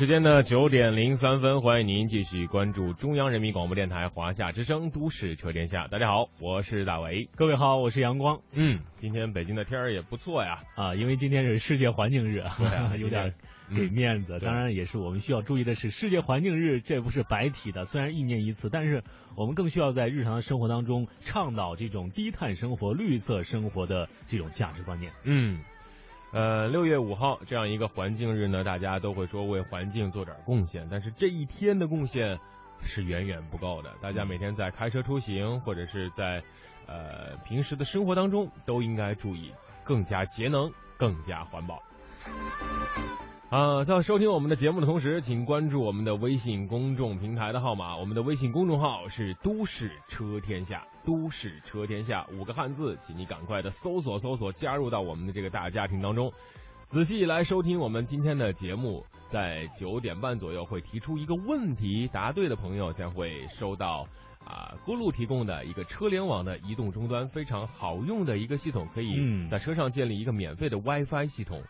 时间的九点零三分，欢迎您继续关注中央人民广播电台华夏之声《都市车天下》。大家好，我是大为。各位好，我是阳光嗯，今天北京的天儿也不错呀。啊，因为今天是世界环境日，对啊有点给面子。对当然，也是我们需要注意的是，世界环境日这不是白提的，虽然一年一次，但是我们更需要在日常的生活当中倡导这种低碳生活、绿色生活的这种价值观念。嗯，呃，六月五号这样一个环境日呢，大家都会说为环境做点贡献，但是这一天的贡献是远远不够的。大家每天在开车出行或者是在呃平时的生活当中，都应该注意更加节能、更加环保。啊，在收听我们的节目的同时，请关注我们的微信公众平台的号码。我们的微信公众号是“都市车天下”，都市车天下五个汉字，请你赶快的搜索搜索，加入到我们的这个大家庭当中。仔细来收听我们今天的节目，在九点半左右会提出一个问题，答对的朋友将会收到啊咕噜提供的一个车联网的移动终端，非常好用的一个系统，可以嗯在车上建立一个免费的 WiFi 系统，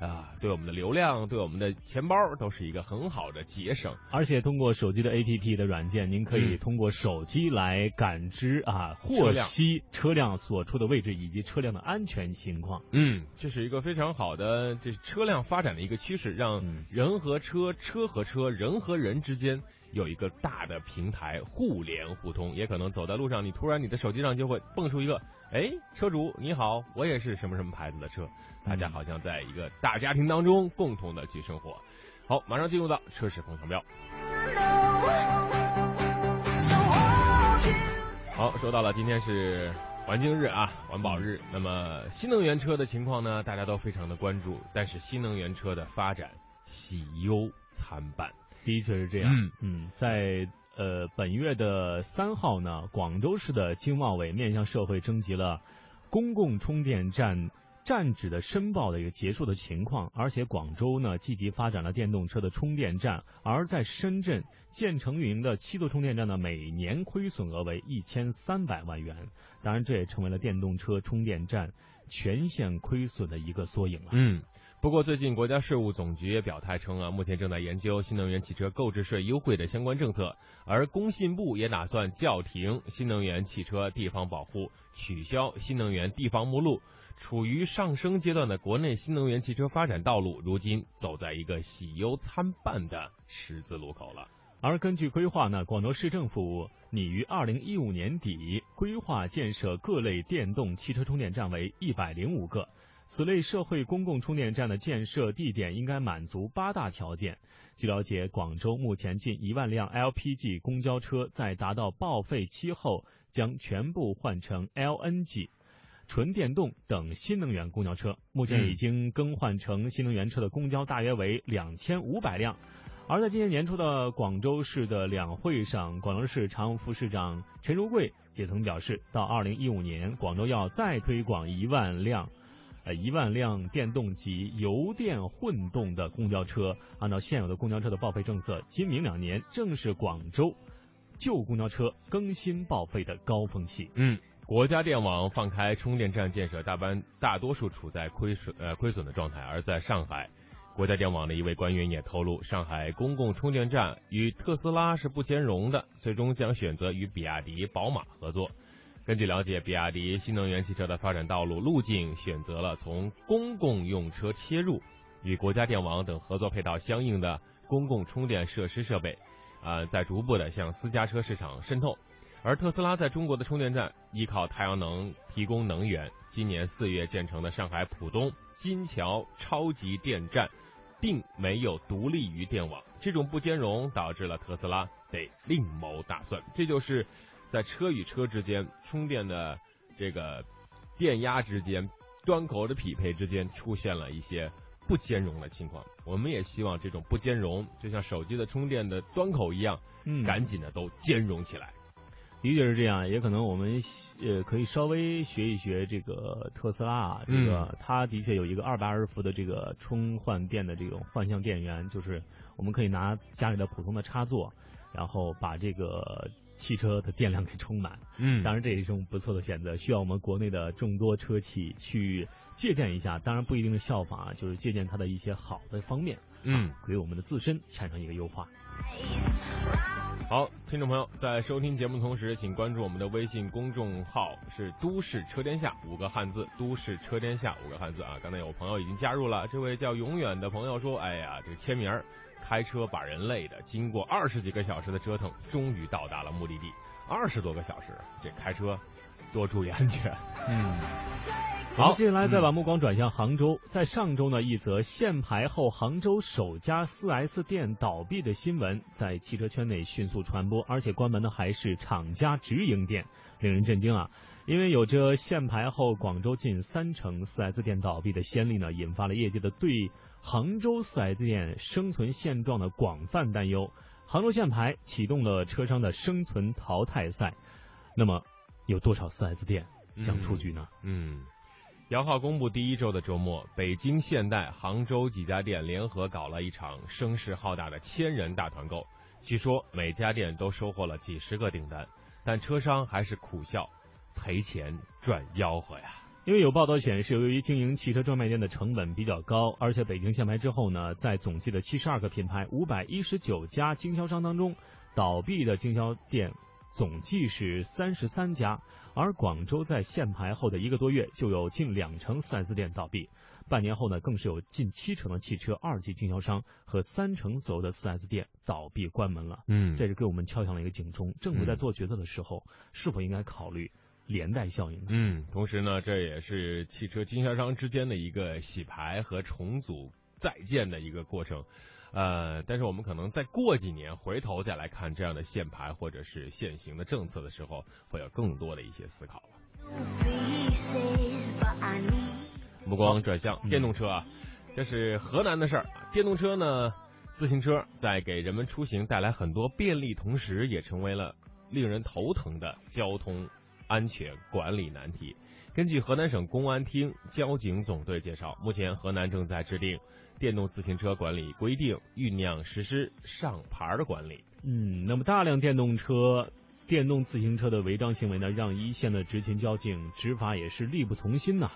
啊，对我们的流量，对我们的钱包都是一个很好的节省。而且通过手机的 APP 的软件，您可以嗯通过手机来感知啊，获悉车辆所处的位置以及车辆的安全情况。嗯，这是一个非常好的这车辆发展的一个趋势，让嗯人和车、车和车、人和人之间有一个大的平台互联互通。也可能走在路上，你突然你的手机上就会蹦出一个，哎，车主你好，我也是什么什么牌子的车，大家嗯好像在一个大家庭当中共同的去生活。好，马上进入到车市风向标。好，说到了今天是环境日啊，环保日。那么新能源车的情况呢，大家都非常的关注，但是新能源车的发展喜忧参半。的确是这样。嗯嗯，在呃本月的三号呢，广州市的经贸委面向社会征集了公共充电站站址的申报的一个结束的情况，而且广州呢积极发展了电动车的充电站，而在深圳建成运营的七座充电站呢，每年亏损额为一千三百万元，当然这也成为了电动车充电站全线亏损的一个缩影了。嗯，不过最近国家税务总局也表态称啊，目前正在研究新能源汽车购置税优惠的相关政策，而工信部也打算叫停新能源汽车地方保护，取消新能源地方目录。处于上升阶段的国内新能源汽车发展道路，如今走在一个喜忧参半的十字路口了。而根据规划呢，广州市政府拟于二零一五年底规划建设各类电动汽车充电站为一百零五个。此类社会公共充电站的建设地点应该满足八大条件。据了解，广州目前近一万辆 LPG 公交车在达到报废期后，将全部换成 LNG。纯电动等新能源公交车，目前已经更换成新能源车的公交大约为两千五百辆。而在今年年初的广州市的两会上，广州市常务副市长陈如桂也曾表示，到二零一五年，广州要再推广一万辆，一万辆电动及油电混动的公交车。按照现有的公交车的报废政策，今明两年正是广州旧公交车更新报废的高峰期。嗯，国家电网放开充电站建设，大班大多数处在亏损呃亏损的状态。而在上海，国家电网的一位官员也透露，上海公共充电站与特斯拉是不兼容的，最终将选择与比亚迪、宝马合作。根据了解，比亚迪新能源汽车的发展道路路径选择了从公共用车切入，与国家电网等合作配套相应的公共充电设施设备，呃，在逐步的向私家车市场渗透。而特斯拉在中国的充电站依靠太阳能提供能源，今年四月建成的上海浦东金桥超级电站并没有独立于电网，这种不兼容导致了特斯拉得另谋打算。这就是在车与车之间充电的这个电压之间、端口的匹配之间出现了一些不兼容的情况。我们也希望这种不兼容，就像手机的充电的端口一样，嗯，赶紧的都兼容起来。的确是这样，也可能我们呃可以稍微学一学这个特斯拉啊，这个它的确有一个二百二十伏的这个充换电的这种换向电源，就是我们可以拿家里的普通的插座，然后把这个汽车的电量给充满。嗯当然这也是一种不错的选择，需要我们国内的众多车企去借鉴一下，当然不一定是效仿啊，就是借鉴它的一些好的方面，嗯，给我们的自身产生一个优化。好，听众朋友，在收听节目的同时，请关注我们的微信公众号是“都市车天下”五个汉字，“都市车天下”五个汉字啊。刚才有朋友已经加入了，这位叫永远的朋友说：“哎呀，这个签名儿，开车把人累的，经过二十几个小时的折腾，终于到达了目的地。二十多个小时，这开车多注意安全。”嗯。好好，接下来再嗯把目光转向杭州。在上周呢，一则限牌后杭州首家 4S 店倒闭的新闻在汽车圈内迅速传播，而且关门的还是厂家直营店，令人震惊啊！因为有着限牌后广州近三成 4S 店倒闭的先例呢，引发了业界的对杭州 4S 店生存现状的广泛担忧。杭州限牌启动了车商的生存淘汰赛，那么有多少 4S 店将出局呢？嗯，摇号公布第一周的周末，北京现代、杭州几家店联合搞了一场声势浩大的千人大团购。据说每家店都收获了几十个订单，但车商还是苦笑，赔钱赚吆喝呀。因为有报道显示，由于经营汽车专卖店的成本比较高，而且北京限牌之后呢，在总计的七十二个品牌、五百一十九家经销商当中，倒闭的经销店总计是三十三家，而广州在限牌后的一个多月就有近两成 4S 店倒闭，半年后呢，更是有近七成的汽车二级经销商和三成左右的 4S 店倒闭关门了。嗯这是给我们敲响了一个警钟，政府在做决策的时候，是否应该考虑连带效应呢？嗯，同时呢，这也是汽车经销商之间的一个洗牌和重组再建的一个过程。呃，但是我们可能再过几年回头再来看这样的限牌或者是限行的政策的时候，会有更多的一些思考目光转向嗯电动车啊，这是河南的事儿。电动车呢，自行车在给人们出行带来很多便利，同时也成为了令人头疼的交通安全管理难题。根据河南省公安厅交警总队介绍，目前河南正在制定电动自行车管理规定，酝酿实施上牌的管理。嗯，那么大量电动车、电动自行车的违章行为呢，让一线的执勤交警执法也是力不从心呐、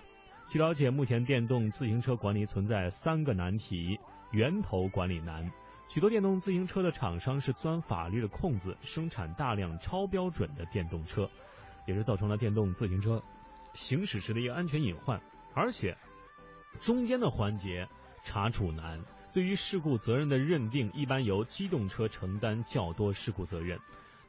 据了解，目前电动自行车管理存在三个难题：源头管理难，许多电动自行车的厂商是钻法律的空子，生产大量超标准的电动车，也是造成了电动自行车行驶时的一个安全隐患。而且中间的环节查处难，对于事故责任的认定，一般由机动车承担较多事故责任。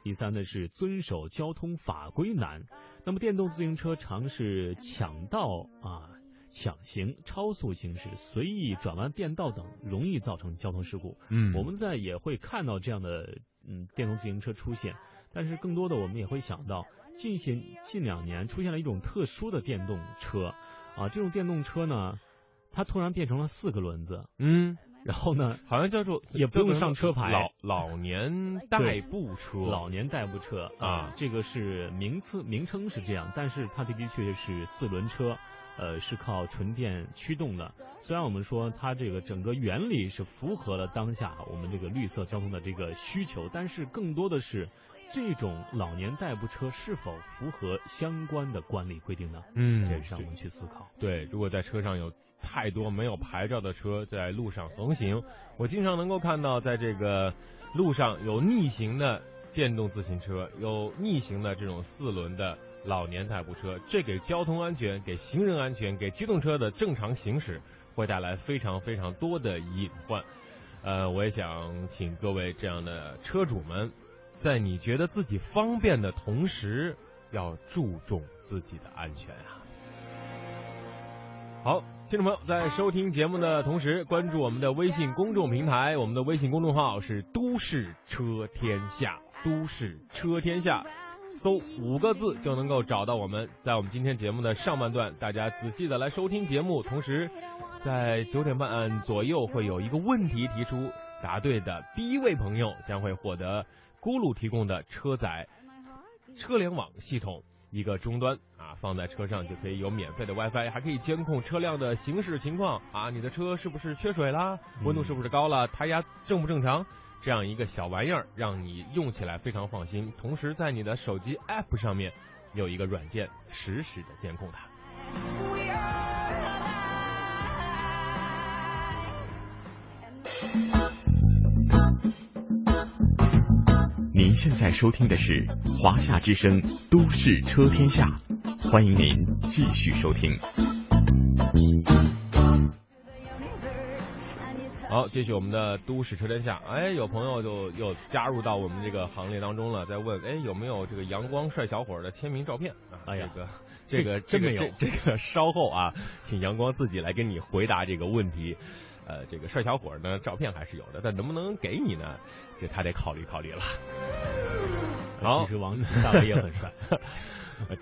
第三呢是遵守交通法规难，那么电动自行车常是抢道啊、抢行、超速行驶、随意转弯变道等，容易造成交通事故。嗯我们在也会看到这样的嗯电动自行车出现，但是更多的我们也会想到，近些近两年出现了一种特殊的电动车，啊，这种电动车呢，它突然变成了四个轮子，嗯，然后呢，好像叫做也不用上车牌老老年代步车。老年代步车啊这个是名次名称是这样，但是它的的确是四轮车，呃，是靠纯电驱动的。虽然我们说它这个整个原理是符合了当下我们这个绿色交通的这个需求，但是更多的是这种老年代步车是否符合相关的管理规定呢？嗯这是让我们去思考。对，如果在车上有太多没有牌照的车在路上横行，我经常能够看到，在这个路上有逆行的电动自行车，有逆行的这种四轮的老年代步车，这给交通安全、给行人安全、给机动车的正常行驶会带来非常非常多的隐患。呃，我也想请各位这样的车主们，在你觉得自己方便的同时，要注重自己的安全啊。好，听众朋友，在收听节目的同时，关注我们的微信公众平台，我们的微信公众号是“都市车天下”，都市车天下，搜五个字就能够找到我们。在我们今天节目的上半段，大家仔细的来收听节目，同时在九点半左右会有一个问题提出，答对的第一位朋友将会获得咕噜提供的车载车联网系统。一个终端啊，放在车上就可以有免费的 WiFi，还可以监控车辆的行驶情况啊，你的车是不是缺水啦？温度是不是高了？胎压正不正常？这样一个小玩意儿，让你用起来非常放心。同时，在你的手机 App 上面有一个软件，实时的监控它。您现在收听的是华夏之声《都市车天下》，欢迎您继续收听。好，继续我们的都市车天下。哎，有朋友就又加入到我们这个行列当中了，在问，哎，有没有这个阳光帅小伙的签名照片啊？哎呀这个这个真没有这个这这个稍后啊，请阳光自己来跟你回答这个问题。呃，这个帅小伙呢，照片还是有的，但能不能给你呢？这他得考虑考虑了。好其，实王 大伟也很帅，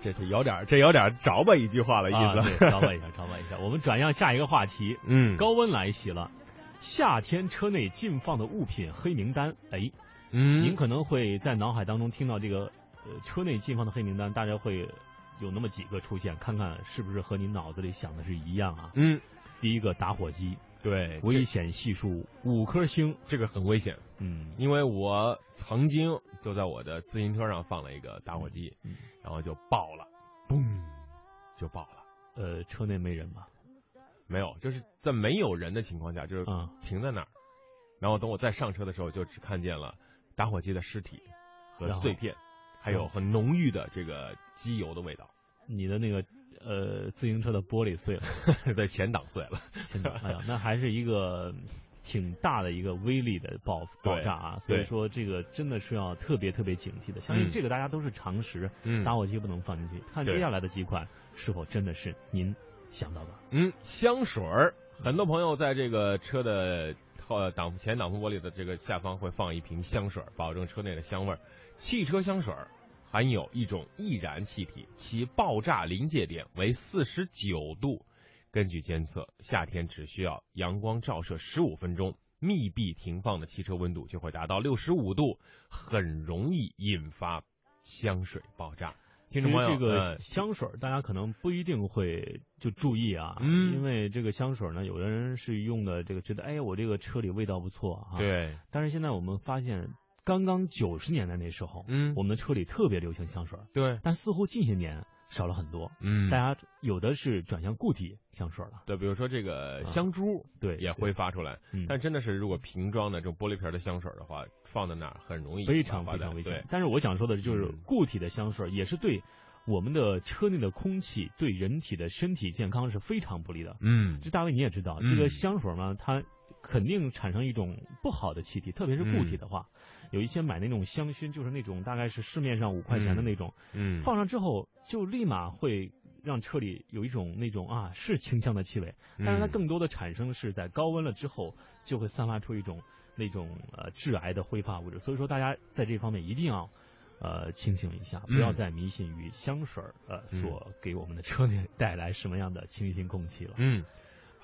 这是有点这有点着吧一句话了意啊，思。对，着吧一下，着吧一下。我们转向下一个话题，嗯，高温来袭了，夏天车内禁放的物品黑名单。哎，嗯，您可能会在脑海当中听到这个呃车内禁放的黑名单，大家会有那么几个出现，看看是不是和你脑子里想的是一样啊？嗯，第一个打火机，对，危险系数五颗星。这个很危险。嗯，因为我曾经就在我的自行车上放了一个打火机，嗯然后就爆了，嘣，就爆了。呃，车内没人吗？没有，就是在没有人的情况下，就是啊停在那儿，然后等我再上车的时候，就只看见了打火机的尸体和碎片，还有嗯很浓郁的这个机油的味道，你的那个呃自行车的玻璃碎了，在前挡碎了。前挡 哎呀，那还是一个挺大的一个威力的爆爆炸啊！所以说这个真的是要特别特别警惕的。相信嗯这个大家都是常识，嗯打火机不能放进去。看接下来的几款是否真的是您想到的。嗯，香水儿，很多朋友在这个车的后挡前挡风玻璃的这个下方会放一瓶香水，保证车内的香味儿。汽车香水儿含有一种易燃气体，其爆炸临界点为四十九度。根据监测，夏天只需要阳光照射十五分钟，密闭停放的汽车温度就会达到六十五度，很容易引发香水爆炸。听众朋友，这个呃香水，大家可能不一定会就注意啊，嗯因为这个香水呢，有的人是用的这个觉得，哎，我这个车里味道不错啊，。对，但是现在我们发现，刚刚九十年代那时候，嗯。我，们的车里特别流行香水，对，但似乎近些年少了很多，嗯，大家有的是转向固体香水了，对，比如说这个啊。香珠对，也挥发出来，嗯，但真的是如果瓶装的这种玻璃瓶的香水的话，放在那儿很容易非常非常危险。，但是我想说的就是嗯。固体的香水也是对我们的车内的空气、对人体的身体健康是非常不利的。嗯。这大卫你也知道，嗯。这个香水呢，它肯定产生一种不好的气体，特别是固体的话，有一些买那种香薰，就是那种大概是市面上五块钱的那种，嗯，放上之后就立马会让车里有一种那种啊是清香的气味，但是它嗯。更多的产生是在高温了之后就会散发出一种那种呃致癌的挥发物质，所以说大家在这方面一定要。呃，清醒一下，不要嗯。再迷信于香水儿呃嗯。所给我们的车内带来什么样的清新空气了。嗯，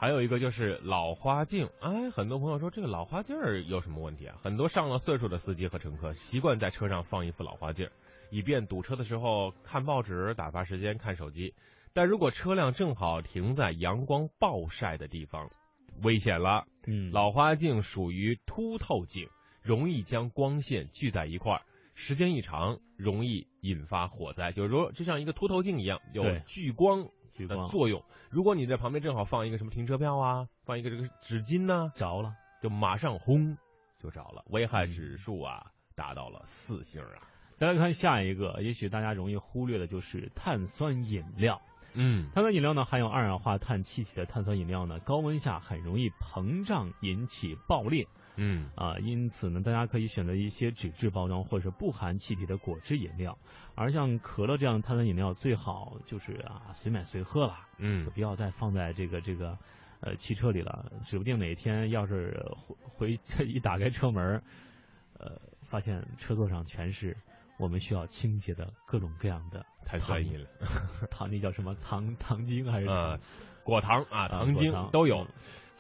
还有一个就是老花镜，哎，很多朋友说这个老花镜儿有什么问题啊？很多上了岁数的司机和乘客习惯在车上放一副老花镜儿，以便堵车的时候看报纸、打发时间、看手机。但如果车辆正好停在阳光暴晒的地方，危险了。嗯，老花镜属于凸透镜，容易将光线聚在一块儿，时间一长容易引发火灾。就是说，就像一个凸透镜一样，有聚光的作用。如果你在旁边正好放一个什么停车票啊，放一个这个纸巾呢、着了。就马上轰就着了，危害指数啊达到了四星啊。再来看下一个，也许大家容易忽略的就是碳酸饮料。嗯碳酸饮料呢，含有二氧化碳气体的碳酸饮料呢，高温下很容易膨胀，引起爆裂。嗯。啊，因此呢，大家可以选择一些纸质包装或者是不含气体的果汁饮料，而像可乐这样碳酸饮料最好就是啊随买随喝了，嗯。就不要再放在这个这个呃汽车里了，指不定哪天要是回回一打开车门，呃，发现车座上全是我们需要清洁的各种各样的碳酸饮料，糖，那叫什么？糖糖精还是呃？果糖啊、糖精都有嗯。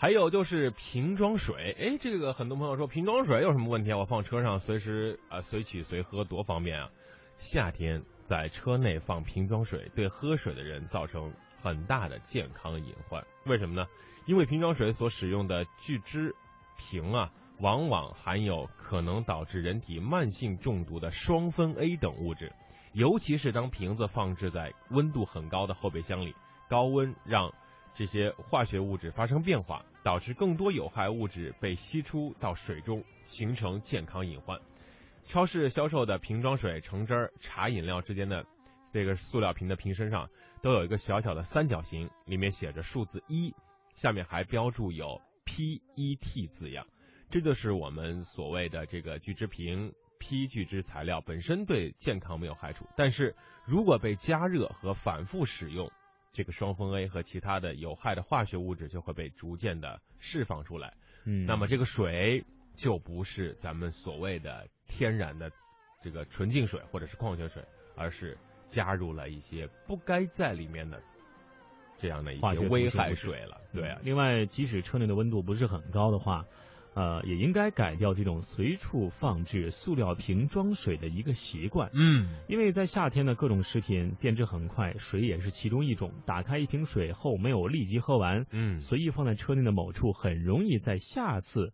还有就是瓶装水，哎，这个很多朋友说瓶装水有什么问题啊？我放车上随时啊、随取随喝多方便啊！夏天在车内放瓶装水，对喝水的人造成很大的健康隐患。为什么呢？因为瓶装水所使用的聚酯瓶啊，往往含有可能导致人体慢性中毒的双酚 A 等物质，尤其是当瓶子放置在温度很高的后备箱里，高温让这些化学物质发生变化，导致更多有害物质被吸出到水中，形成健康隐患。超市销售的瓶装水、橙汁儿、茶饮料之间的这个塑料瓶的瓶身上都有一个小小的三角形，里面写着数字一，下面还标注有 PET 字样，这就是我们所谓的这个聚酯瓶。P 聚酯材料本身对健康没有害处，但是如果被加热和反复使用，这个双酚 A 和其他的有害的化学物质就会被逐渐的释放出来。嗯，那么这个水就不是咱们所谓的天然的这个纯净水或者是矿泉水，而是加入了一些不该在里面的这样的一化学些危害水了。对啊嗯，另外，即使车内的温度不是很高的话，呃，也应该改掉这种随处放置塑料瓶装水的一个习惯。嗯因为在夏天呢，各种食品变质很快，水也是其中一种。打开一瓶水后没有立即喝完，嗯随意放在车内的某处，很容易在下次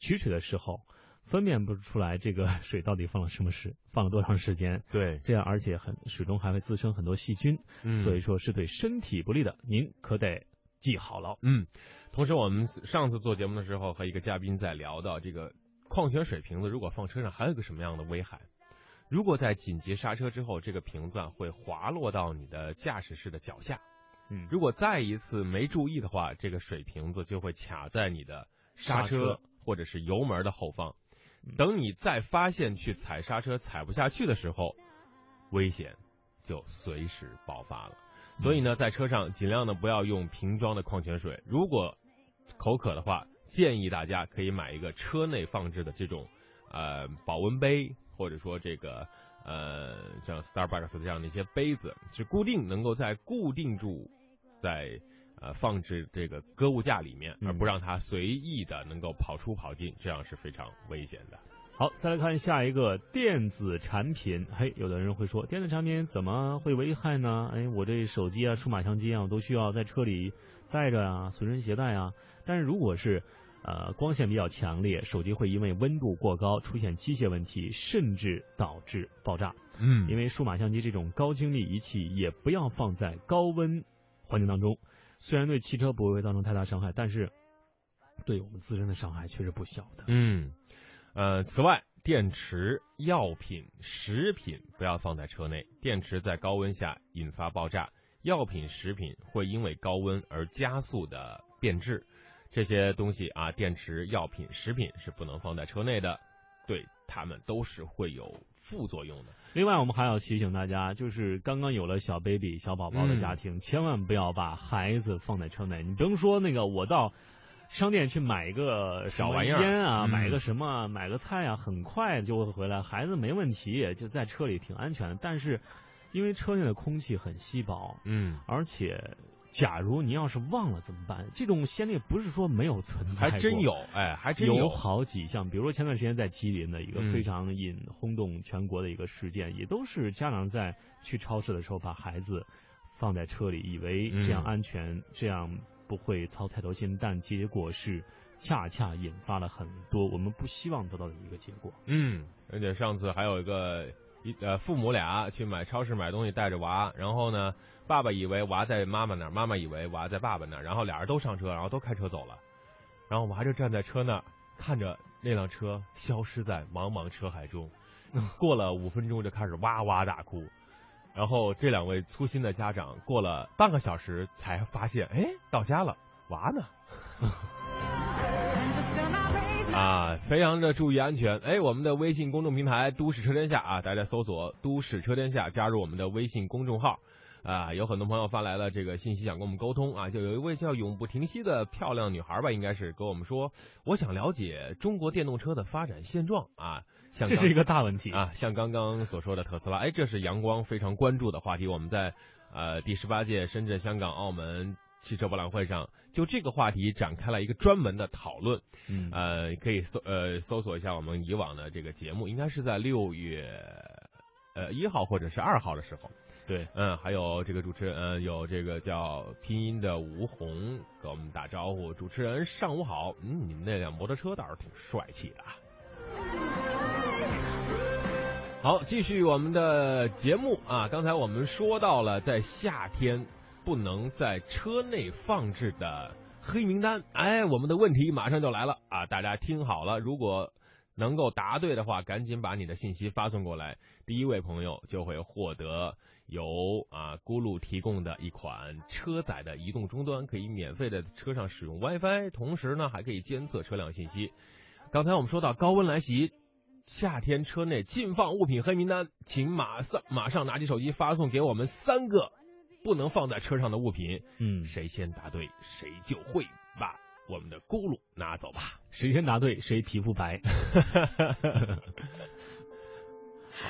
取水的时候分辨不出来这个水到底放了什么时，放了多长时间。对，这样，而且很水中还会滋生很多细菌，嗯所以说是对身体不利的。您可得记好了。嗯，同时我们上次做节目的时候和一个嘉宾在聊到这个矿泉水瓶子如果放车上还有一个什么样的危害？如果在紧急刹车之后，这个瓶子啊会滑落到你的驾驶室的脚下。嗯，如果再一次没注意的话，这个水瓶子就会卡在你的刹刹车车或者是油门的后方嗯。等你再发现去踩刹车踩不下去的时候，危险就随时爆发了。所以呢，在车上尽量的不要用瓶装的矿泉水。如果口渴的话，建议大家可以买一个车内放置的这种呃保温杯，或者说这个呃像 Starbucks 这样的一些杯子，是固定能够在固定住在呃放置这个搁物架里面，嗯而不让它随意的能够跑出跑进，这样是非常危险的。好，再来看下一个电子产品。嘿，有的人会说，电子产品怎么会危害呢？哎，我这手机啊、数码相机啊，我都需要在车里带着啊，随身携带啊。但是如果是呃光线比较强烈，手机会因为温度过高出现机械问题，甚至导致爆炸。嗯因为数码相机这种高精密仪器也不要放在高温环境当中。虽然对汽车不会造成太大伤害，但是对我们自身的伤害却是不小的。嗯，呃，此外，电池、药品、食品不要放在车内，电池在高温下引发爆炸，药品、食品会因为高温而加速的变质。这些东西啊，电池、药品、食品是不能放在车内的，对它们都是会有副作用的。另外，我们还要提醒大家，就是刚刚有了小 baby、小宝宝的家庭，千万不要把孩子放在车内。你甭说那个，我到商店去买一个小玩意儿烟啊，嗯买个什么，买个菜啊，很快就会回来，孩子没问题，就在车里挺安全的。但是，因为车内的空气很稀薄，嗯，而且，假如你要是忘了怎么办？这种先例不是说没有存在，还真有，哎，还真有好几项，比如说前段时间在吉林的一个嗯非常引轰动全国的一个事件，也都是家长在去超市的时候把孩子放在车里，以为这样嗯安全，这样不会操太多心，但结果是恰恰引发了很多我们不希望得到的一个结果。嗯，而且上次还有一个一呃父母俩去买超市买东西带着娃，然后呢，爸爸以为娃在妈妈那儿，妈妈以为娃在爸爸那儿，然后俩人都上车，然后都开车走了，然后娃就站在车那儿看着那辆车消失在茫茫车海中，过了五分钟就开始哇哇大哭。然后这两位粗心的家长过了半个小时才发现，哎，到家了，娃呢 啊，非常的注意安全。哎，我们的微信公众平台“都市车天下”啊，大家搜索“都市车天下”，加入我们的微信公众号。啊，有很多朋友发来了这个信息，想跟我们沟通啊。就有一位叫永不停息的漂亮女孩吧，应该是跟我们说，我想了解中国电动车的发展现状啊。像这是一个大问题啊，像刚刚所说的特斯拉，哎，这是阳光非常关注的话题。我们在呃第十八届深圳、香港、澳门汽车博览会上，就这个话题展开了一个专门的讨论。嗯呃，可以搜呃搜索一下我们以往的这个节目，应该是在六月呃一号或者是二号的时候。对，嗯，还有这个主持人，嗯，有这个叫拼音的吴红给我们打招呼。主持人上午好，嗯，你们那辆摩托车倒是挺帅气的啊。好，继续我们的节目啊。刚才我们说到了在夏天不能在车内放置的黑名单，哎，我们的问题马上就来了啊！大家听好了，如果能够答对的话，赶紧把你的信息发送过来。第一位朋友就会获得由啊咕噜提供的一款车载的移动终端，可以免费的车上使用 WiFi，同时呢还可以监测车辆信息。刚才我们说到高温来袭，夏天车内禁放物品黑名单，请马上马上拿起手机发送给我们三个不能放在车上的物品，嗯，谁先答对谁就会把我们的咕噜拿走吧。谁先答对谁皮肤白。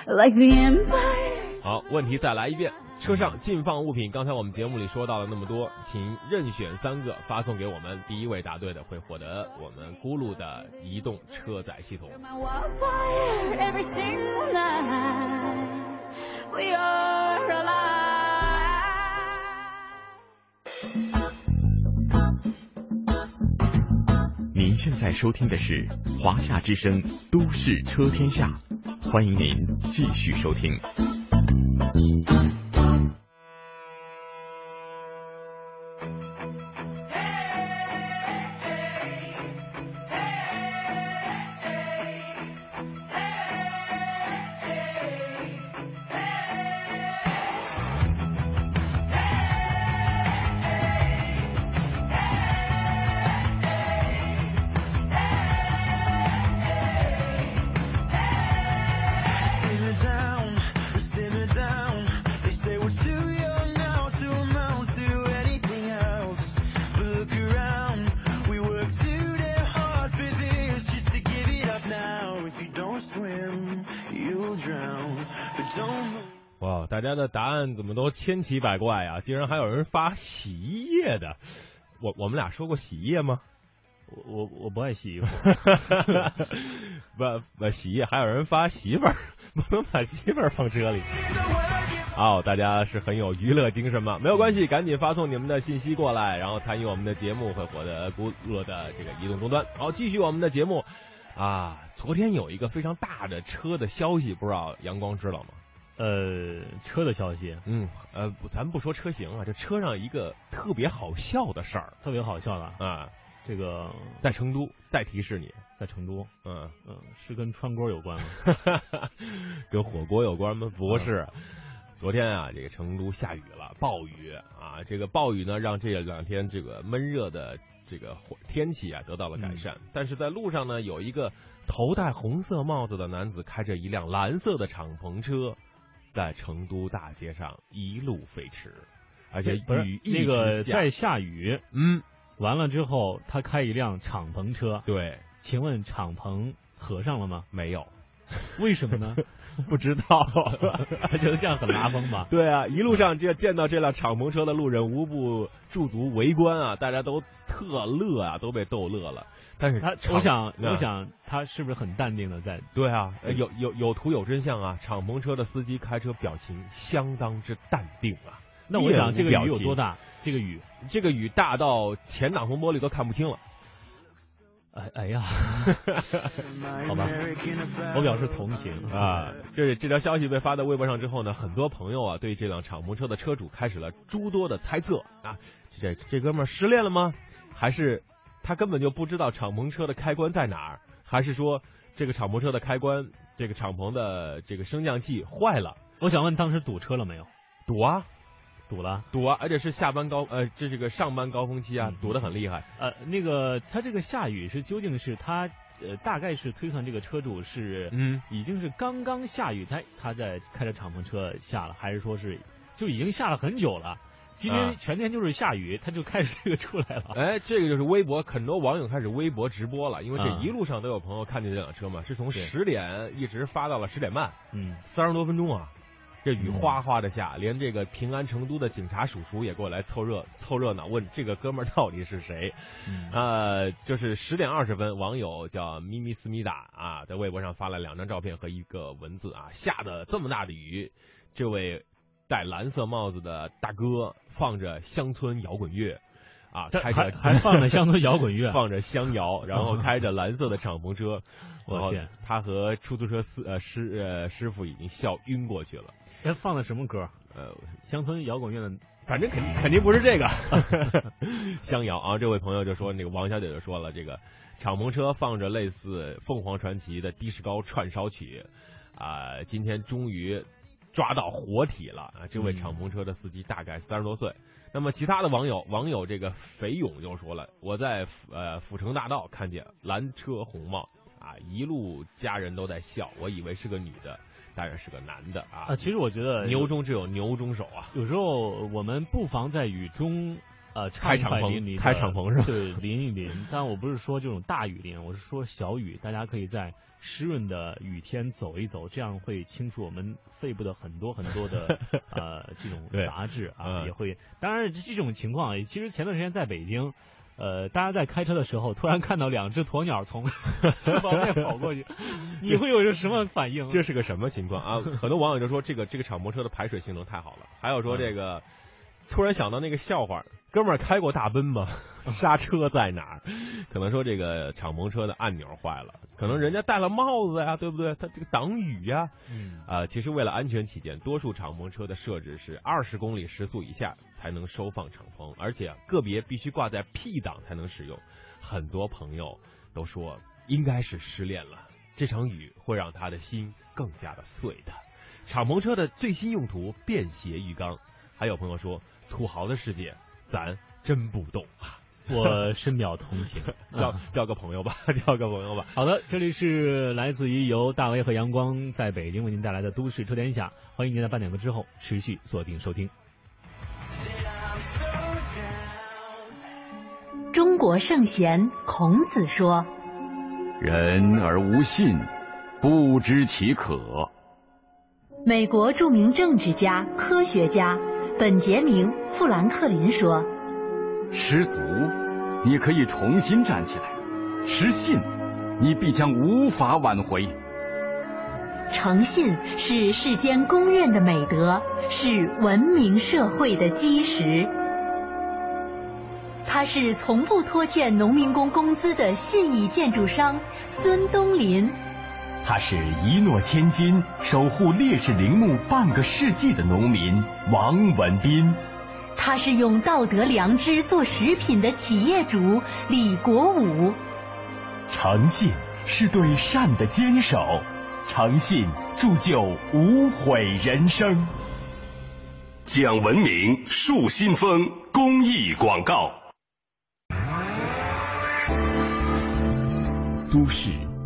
Like the empire. 好，问题再来一遍。车上禁放物品，刚才我们节目里说到了那么多，请任选三个发送给我们。第一位答对的会获得我们咕噜的移动车载系统。您现在收听的是华夏之声《都市车天下》，欢迎您继续收听。哇，大家的答案怎么都千奇百怪啊！竟然还有人发洗衣液的。我我们俩说过洗衣液吗？我我我不爱洗衣服，不不，洗衣液还有人发媳妇儿，不能把媳妇儿放车里。哦，大家是很有娱乐精神吗？没有关系，赶紧发送你们的信息过来，然后参与我们的节目，会获得咕噜的这个移动终端。好，继续我们的节目啊！昨天有一个非常大的车的消息，不知道阳光知道吗？呃，车的消息嗯，呃，咱不说车型啊，这车上一个特别好笑的事儿特别好笑的，啊，这个在成都，再提示你，在成都，嗯，嗯，是跟川锅有关吗？跟火锅有关吗？不是。昨天啊，这个成都下雨了，暴雨啊，这个暴雨呢，让这两天这个闷热的这个天气啊得到了改善。但是在路上呢，有一个头戴红色帽子的男子开着一辆蓝色的敞篷车，在成都大街上一路飞驰，而且不是雨那个在下雨，嗯，完了之后他开一辆敞篷车，对，请问敞篷合上了吗？没有，为什么呢？不知道。他觉得这样很拉风吧？对啊，一路上这见到这辆敞篷车的路人无不驻足围观啊，大家都特乐啊，都被逗乐了。但是他，我想，嗯我想他是不是很淡定的在？对啊，呃有有有图有真相啊，敞篷车的司机开车表情相当之淡定啊。那我想这个雨有多？大？这个雨，这个雨大到前挡风玻璃都看不清了。哎哎呀，好吧，我表示同情啊，这这条消息被发到微博上之后呢，很多朋友啊对这辆敞篷车的车主开始了诸多的猜测啊，这这哥们儿失恋了吗？还是他根本就不知道敞篷车的开关在哪儿？还是说这个敞篷车的开关，这个敞篷的这个升降器坏了？我想问当时堵车了没有？堵啊堵了。堵啊，而且是下班高呃这这个上班高峰期啊嗯，堵得很厉害。呃，那个他这个下雨是究竟是他呃，大概是推算这个车主是嗯，已经是刚刚下雨，他他在开着敞篷车下了，还是说是就已经下了很久了？今啊天全天就是下雨，他就开始这个出来了。哎，这个就是微博，很多网友开始微博直播了，因为这啊一路上都有朋友看见这辆车嘛，是从对十点一直发到了十点半，嗯，三十多分钟啊。这雨嗯。哗哗的下，连这个平安成都的警察叔叔也过来凑热凑热闹，问这个哥们儿到底是谁？嗯。呃，就是十点二十分，网友叫咪咪思密达啊，在微博上发了两张照片和一个文字啊，下的这么大的雨，这位戴蓝色帽子的大哥放着乡村摇滚乐啊，这开着还还放着乡村摇滚乐，放着乡摇，然后开着蓝色的敞篷车，然后我天，他和出租车司呃师呃师傅已经笑晕过去了，哎，放的什么歌？呃，乡村摇滚乐的，反正肯定肯定不是这个 香摇啊！这位朋友就说，那个王小姐就说了，这个敞篷车放着类似凤凰传奇的的士高串烧曲啊、今天终于抓到活体了啊！这位嗯敞篷车的司机大概三十多岁。那么其他的网友，网友这个肥勇就说了，我在呃阜成大道看见蓝车红帽啊，一路家人都在笑，我以为是个女的，当然是个男的啊。啊，其实我觉得牛中只有牛中手啊。有时候我们不妨在雨中，呃，开敞篷开敞篷是吧 对，淋一淋。但我不是说这种大雨淋，我是说小雨，大家可以在湿润的雨天走一走，这样会清除我们肺部的很多很多的 呃这种杂质啊，嗯也会。当然这种情况，其实前段时间在北京。呃，大家在开车的时候，突然看到两只鸵鸟从这方面跑过去，你会有一个什么反应？这是个什么情况啊？很多网友就说这个这个敞篷车的排水性能太好了，还有说这个、突然想到那个笑话，哥们儿开过大奔吗？刹车在哪儿？可能说这个敞篷车的按钮坏了，可能人家戴了帽子呀，对不对？它这个挡雨呀。嗯啊，其实为了安全起见，多数敞篷车的设置是二十公里时速以下才能收放敞篷，而且个别必须挂在 P 档才能使用。很多朋友都说应该是失恋了，这场雨会让他的心更加的碎的。敞篷车的最新用途便携浴缸，还有朋友说土豪的世界咱真不懂啊，我深表同情。交啊交个朋友吧，交个朋友吧。好的，这里是来自于由大为和阳光在北京为您带来的《都市车天下》，欢迎您在半点歌之后持续锁定收听。中国圣贤孔子说人而无信，不知其可。：“美国著名政治家、科学家本杰明·富兰克林说，失足，你可以重新站起来；失信，你必将无法挽回。诚信是世间公认的美德，是文明社会的基石。他是从不拖欠农民工工资的信义建筑商孙东林。”他是一诺千金、守护烈士陵墓半个世纪的农民王文斌。他是用道德良知做食品的企业主李国武。诚信是对善的坚守，诚信铸就无悔人生。讲文明树新风公益广告。都市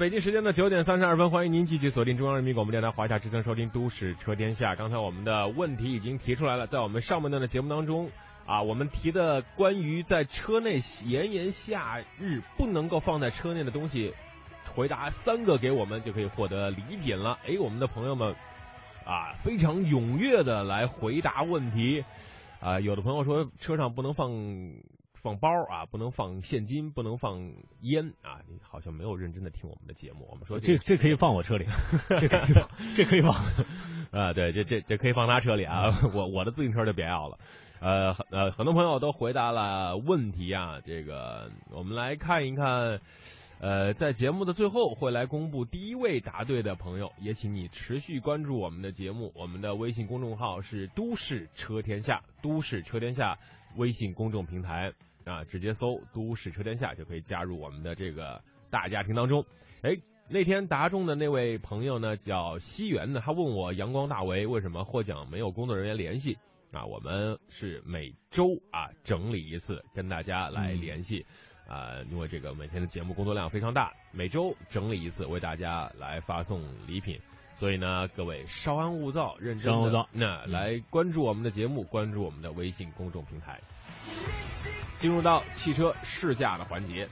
北京时间的九点三十二分，欢迎您继续锁定中央人民广播电台华夏之声收听《都市车天下》。刚才我们的问题已经提出来了，在我们上半段的节目当中啊，我们提的关于在车内炎炎夏日不能够放在车内的东西，回答三个给我们就可以获得礼品了。哎，我们的朋友们啊，非常踊跃的来回答问题啊，有的朋友说车上不能放。放包啊，不能放现金，不能放烟啊！你好像没有认真的听我们的节目。我们说这这可以放我车里，这可以放，这可以放啊！对，这这这可以放他车里啊！我我的自行车就别要了。呃呃，很多朋友都回答了问题啊。这个我们来看一看，呃，在节目的最后会来公布第一位答对的朋友，也请你持续关注我们的节目。我们的微信公众号是“都市车天下”，都市车天下微信公众平台。啊，直接搜“都市车天下”就可以加入我们的这个大家庭当中。哎，那天答中的那位朋友呢，叫西元的，他问我阳光大为为什么获奖没有工作人员联系啊？我们是每周啊整理一次，跟大家来联系啊，因为这个每天的节目工作量非常大，每周整理一次，为大家来发送礼品。所以呢，各位稍安勿躁，认真的那来关注我们的节目，关注我们的微信公众平台。进入到汽车试驾的环节。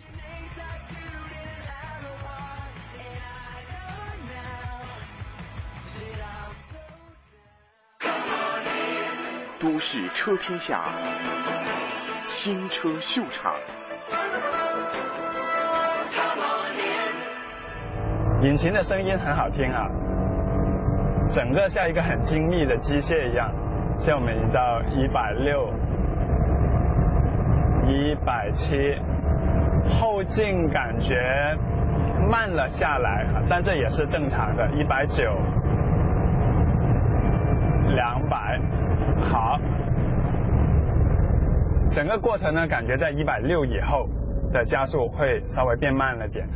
都市车天下，新车秀场。引擎的声音很好听啊，整个像一个很精密的机械一样。现在我们已经到一百六。一百七，后劲感觉慢了下来，但这也是正常的。一百九，两百，好。整个过程呢，感觉在一百六以后的加速会稍微变慢了点，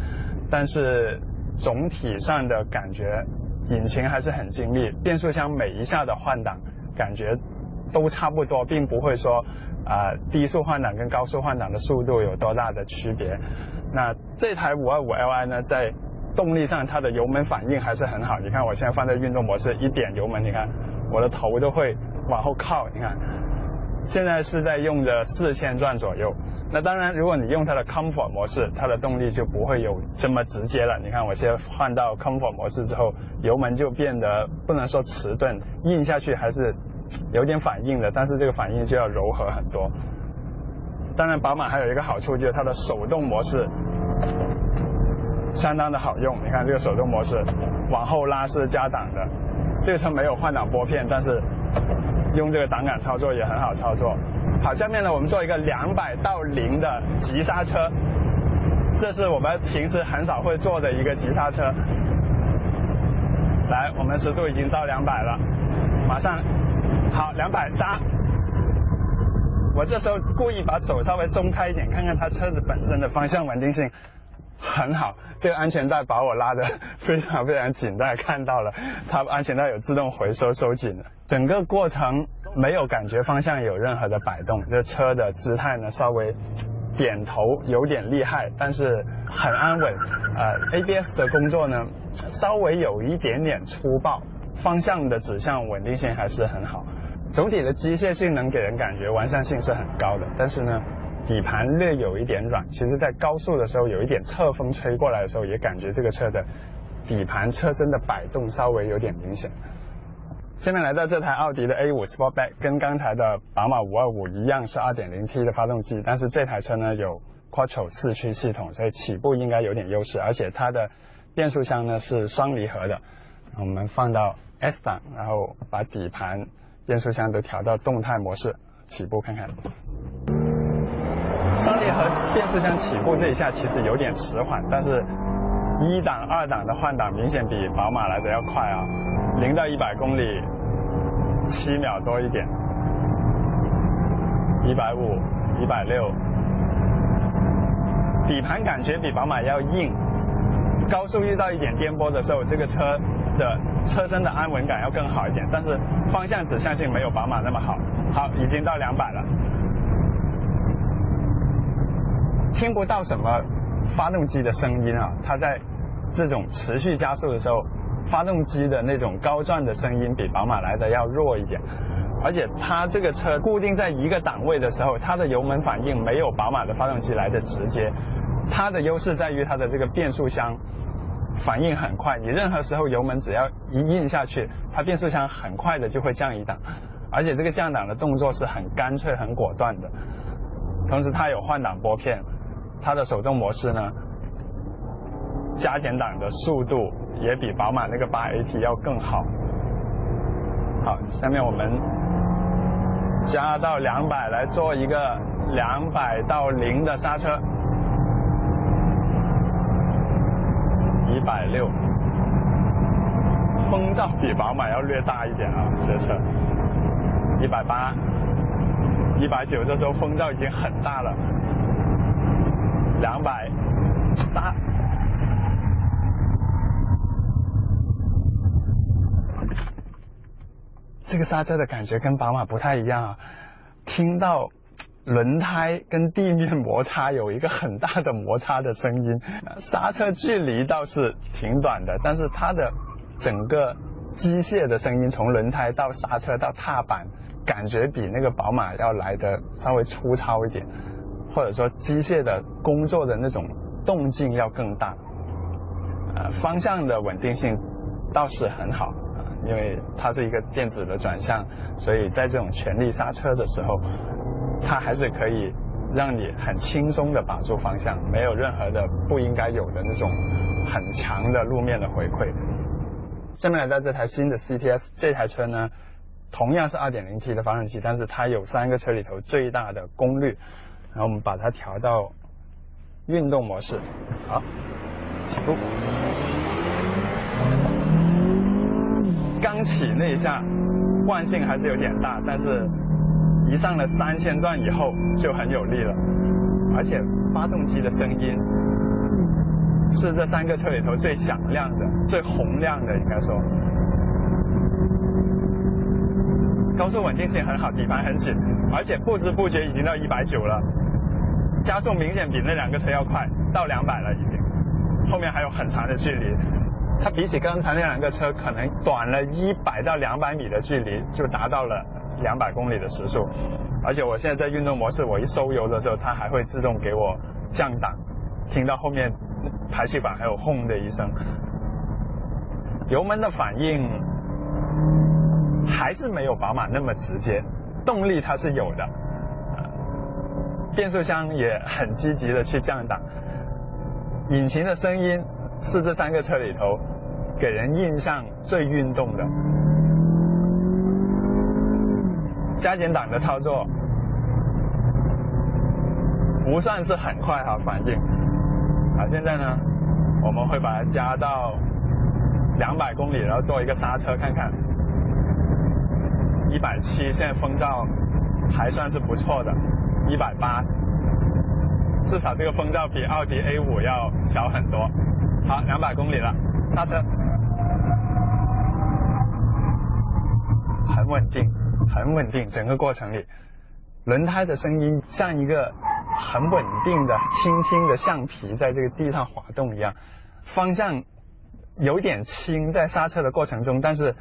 但是总体上的感觉，引擎还是很精密。变速箱每一下的换挡感觉都差不多，并不会说。啊，低速换挡跟高速换挡的速度有多大的区别？那这台五二五 Li 呢，在动力上它的油门反应还是很好。你看我现在放在运动模式，一点油门，你看我的头都会往后靠。你看，现在是在用着四千转左右。那当然，如果你用它的 Comfort 模式，它的动力就不会有这么直接了。你看我现在换到 Comfort 模式之后，油门就变得不能说迟钝，硬下去还是。有点反应的，但是这个反应就要柔和很多。当然，宝马还有一个好处就是它的手动模式相当的好用。你看这个手动模式，往后拉是加档的。这个车没有换挡拨片，但是用这个档杆操作也很好操作。好，下面呢我们做一个两百到零的急刹车，这是我们平时很少会做的一个急刹车。来，我们时速已经到两百了，马上。好，两百三。我这时候故意把手稍微松开一点，看看它车子本身的方向稳定性很好。这个安全带把我拉的非常非常紧，大家看到了，它安全带有自动回收收紧的。整个过程没有感觉方向有任何的摆动，这车的姿态呢稍微点头有点厉害，但是很安稳。呃，ABS 的工作呢稍微有一点点粗暴，方向的指向稳定性还是很好。总体的机械性能给人感觉完善性是很高的，但是呢，底盘略有一点软。其实，在高速的时候，有一点侧风吹过来的时候，也感觉这个车的底盘车身的摆动稍微有点明显。下面来到这台奥迪的 A5 Sportback，跟刚才的宝马525一样是 2.0T 的发动机，但是这台车呢有 Quattro 四驱系统，所以起步应该有点优势，而且它的变速箱呢是双离合的。我们放到 S 档，然后把底盘。变速箱都调到动态模式，起步看看。双离合变速箱起步这一下其实有点迟缓，但是一档、二档的换挡明显比宝马来的要快啊，零到一百公里七秒多一点，一百五、一百六，底盘感觉比宝马要硬，高速遇到一点颠簸的时候，这个车。的车身的安稳感要更好一点，但是方向指向性没有宝马那么好。好，已经到两百了，听不到什么发动机的声音啊，它在这种持续加速的时候，发动机的那种高转的声音比宝马来的要弱一点。而且它这个车固定在一个档位的时候，它的油门反应没有宝马的发动机来的直接。它的优势在于它的这个变速箱反应很快，你任何时候油门只要一印下去，它变速箱很快的就会降一档，而且这个降档的动作是很干脆、很果断的。同时它有换挡拨片，它的手动模式呢，加减档的速度也比宝马那个八 AT 要更好。好，下面我们加到两百来做一个两百到零的刹车，一百六，风噪比宝马要略大一点啊，这车，一百八，一百九，这时候风噪已经很大了，两百，刹。这个刹车的感觉跟宝马不太一样啊，听到轮胎跟地面摩擦有一个很大的摩擦的声音，刹车距离倒是挺短的，但是它的整个机械的声音从轮胎到刹车到踏板，感觉比那个宝马要来的稍微粗糙一点，或者说机械的工作的那种动静要更大，呃，方向的稳定性倒是很好。因为它是一个电子的转向，所以在这种全力刹车的时候，它还是可以让你很轻松的把住方向，没有任何的不应该有的那种很强的路面的回馈。下面来到这台新的 CTS 这台车呢，同样是 2.0T 的发动机，但是它有三个车里头最大的功率，然后我们把它调到运动模式，好，起步。刚起那一下惯性还是有点大，但是一上了三千转以后就很有力了，而且发动机的声音是这三个车里头最响亮的、最洪亮的，应该说。高速稳定性很好，底盘很紧，而且不知不觉已经到一百九了，加速明显比那两个车要快，到两百了已经，后面还有很长的距离。它比起刚才那两个车，可能短了一百到两百米的距离就达到了两百公里的时速，而且我现在在运动模式，我一收油的时候，它还会自动给我降档，听到后面排气管还有轰的一声，油门的反应还是没有宝马那么直接，动力它是有的，变速箱也很积极的去降档，引擎的声音是这三个车里头。给人印象最运动的。加减档的操作。不算是很快哈反应，好现在呢我们会把它加到两百公里，然后做一个刹车看看，一百七现在风噪还算是不错的，一百八至少这个风噪比奥迪 A 五要小很多，好两百公里了刹车。很稳定，很稳定，整个过程里，轮胎的声音像一个很稳定的、轻轻的橡皮在这个地上滑动一样。方向有点轻，在刹车的过程中，但是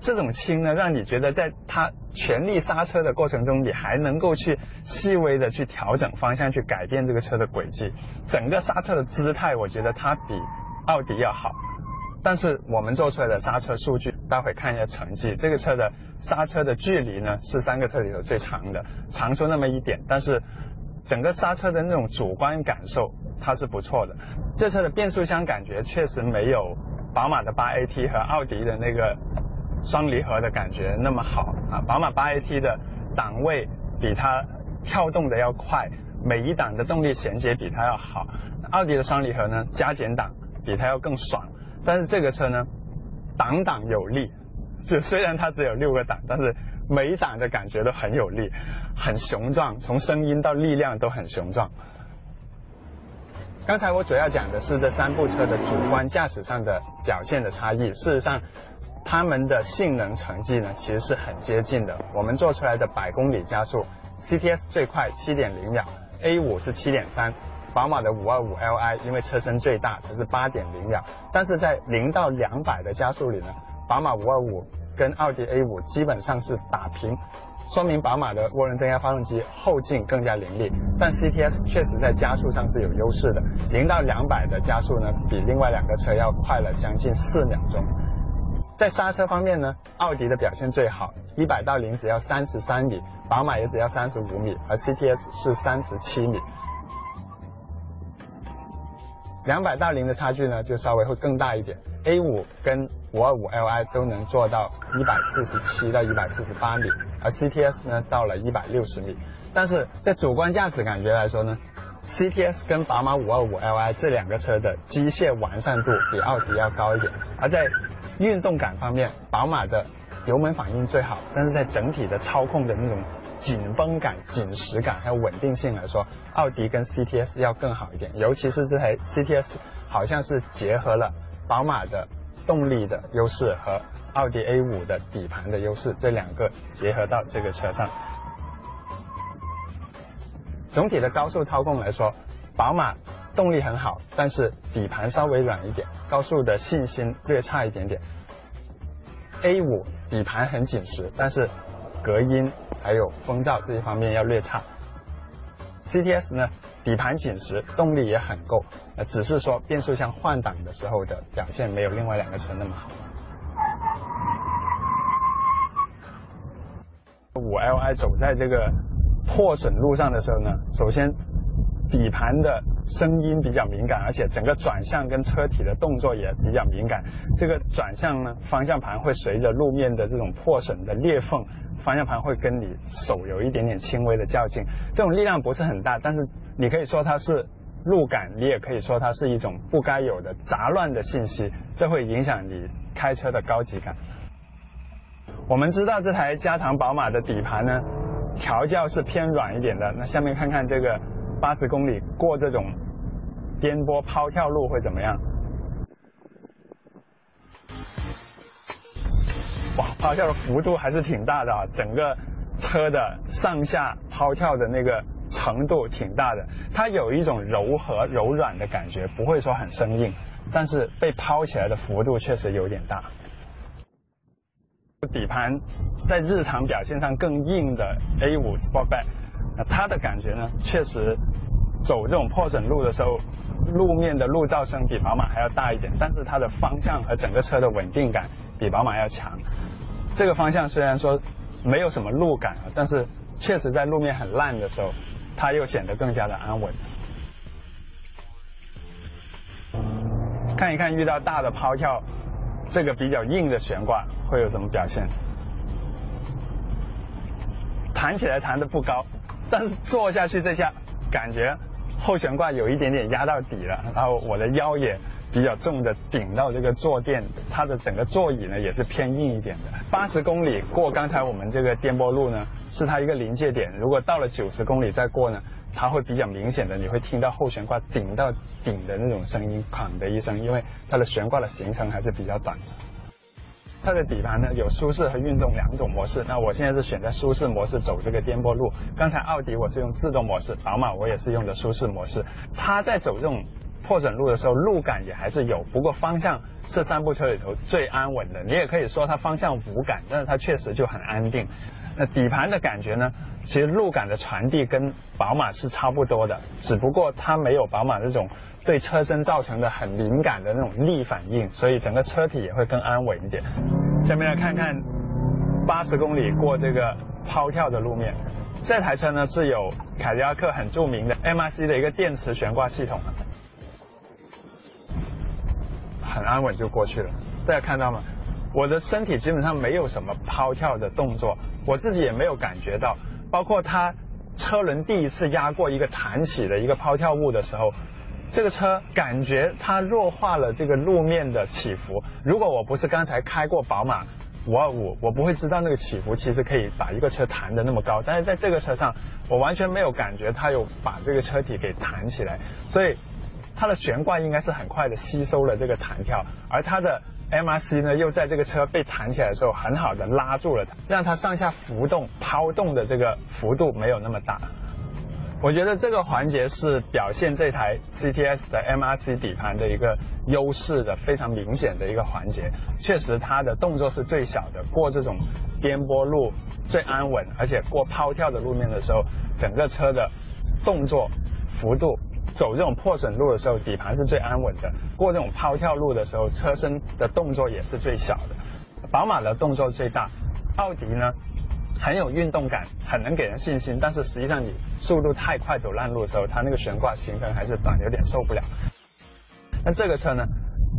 这种轻呢，让你觉得在它全力刹车的过程中，你还能够去细微的去调整方向，去改变这个车的轨迹。整个刹车的姿态，我觉得它比奥迪要好。但是我们做出来的刹车数据，待会看一下成绩。这个车的刹车的距离呢，是三个车里头最长的，长出那么一点。但是整个刹车的那种主观感受，它是不错的。这车的变速箱感觉确实没有宝马的八 AT 和奥迪的那个双离合的感觉那么好啊。宝马八 AT 的档位比它跳动的要快，每一档的动力衔接比它要好。奥迪的双离合呢，加减档比它要更爽。但是这个车呢，档档有力，就虽然它只有六个档，但是每一档的感觉都很有力，很雄壮，从声音到力量都很雄壮。刚才我主要讲的是这三部车的主观驾驶上的表现的差异，事实上，它们的性能成绩呢其实是很接近的。我们做出来的百公里加速，CTS 最快七点零秒，A 五是七点三宝马的525 Li 因为车身最大，它是8.0秒，但是在零到两百的加速里呢，宝马525跟奥迪 A5 基本上是打平。说明宝马的涡轮增压发动机后劲更加凌厉，但 CTS 确实在加速上是有优势的。零到两百的加速呢，比另外两个车要快了将近四秒钟。在刹车方面呢，奥迪的表现最好，一百到零只要三十三米，宝马也只要三十五米，而 CTS 是三十七米。两百到零的差距呢，就稍微会更大一点。A5 跟525 Li 都能做到一百四十七到一百四十八米，而 CTS 呢到了一百六十米。但是在主观驾驶感觉来说呢，CTS 跟宝马525 Li 这两个车的机械完善度比奥迪要高一点。而在运动感方面，宝马的油门反应最好，但是在整体的操控的那种紧绷感、紧实感还有稳定性来说，奥迪跟 CTS 要更好一点。尤其是这台 CTS 好像是结合了。宝马的动力的优势和奥迪 A5 的底盘的优势，这两个结合到这个车上，总体的高速操控来说，宝马动力很好，但是底盘稍微软一点，高速的信心略差一点点。A5 底盘很紧实，但是隔音还有风噪这一方面要略差。CTS 呢？底盘紧实，动力也很够，呃，只是说变速箱换挡的时候的表现没有另外两个车那么好。五 Li 走在这个破损路上的时候呢，首先底盘的声音比较敏感，而且整个转向跟车体的动作也比较敏感。这个转向呢，方向盘会随着路面的这种破损的裂缝。方向盘会跟你手有一点点轻微的较劲，这种力量不是很大，但是你可以说它是路感，你也可以说它是一种不该有的杂乱的信息，这会影响你开车的高级感。我们知道这台加长宝马的底盘呢，调教是偏软一点的。那下面看看这个八十公里过这种颠簸抛跳路会怎么样？哇，抛跳的幅度还是挺大的啊！整个车的上下抛跳的那个程度挺大的，它有一种柔和柔软的感觉，不会说很生硬，但是被抛起来的幅度确实有点大。底盘在日常表现上更硬的 A5 Sportback，那它的感觉呢，确实走这种破损路的时候，路面的路噪声比宝马还要大一点，但是它的方向和整个车的稳定感比宝马要强。这个方向虽然说没有什么路感，但是确实在路面很烂的时候，它又显得更加的安稳。看一看遇到大的抛跳，这个比较硬的悬挂会有什么表现？弹起来弹的不高，但是坐下去这下感觉后悬挂有一点点压到底了，然后我的腰也。比较重的顶到这个坐垫，它的整个座椅呢也是偏硬一点的。八十公里过刚才我们这个颠簸路呢，是它一个临界点。如果到了九十公里再过呢，它会比较明显的，你会听到后悬挂顶到顶的那种声音，哐的一声，因为它的悬挂的行程还是比较短的。它的底盘呢有舒适和运动两种模式，那我现在是选择舒适模式走这个颠簸路。刚才奥迪我是用自动模式，宝马我也是用的舒适模式。它在走这种。破损路的时候，路感也还是有，不过方向是三部车里头最安稳的。你也可以说它方向无感，但是它确实就很安定。那底盘的感觉呢？其实路感的传递跟宝马是差不多的，只不过它没有宝马这种对车身造成的很敏感的那种力反应，所以整个车体也会更安稳一点。下面来看看八十公里过这个抛跳的路面，这台车呢是有凯迪拉克很著名的 MRC 的一个电磁悬挂系统。很安稳就过去了，大家看到吗？我的身体基本上没有什么抛跳的动作，我自己也没有感觉到。包括它车轮第一次压过一个弹起的一个抛跳物的时候，这个车感觉它弱化了这个路面的起伏。如果我不是刚才开过宝马五二五，我不会知道那个起伏其实可以把一个车弹得那么高。但是在这个车上，我完全没有感觉它有把这个车体给弹起来，所以。它的悬挂应该是很快的吸收了这个弹跳，而它的 MRC 呢，又在这个车被弹起来的时候，很好的拉住了它，让它上下浮动、抛动的这个幅度没有那么大。我觉得这个环节是表现这台 CTS 的 MRC 底盘的一个优势的非常明显的一个环节。确实，它的动作是最小的，过这种颠簸路最安稳，而且过抛跳的路面的时候，整个车的动作幅度，走这种破损路的时候，底盘是最安稳的；过这种抛跳路的时候，车身的动作也是最小的。宝马的动作最大，奥迪呢？很有运动感，很能给人信心，但是实际上你速度太快走烂路的时候，它那个悬挂行程还是短，有点受不了。那这个车呢，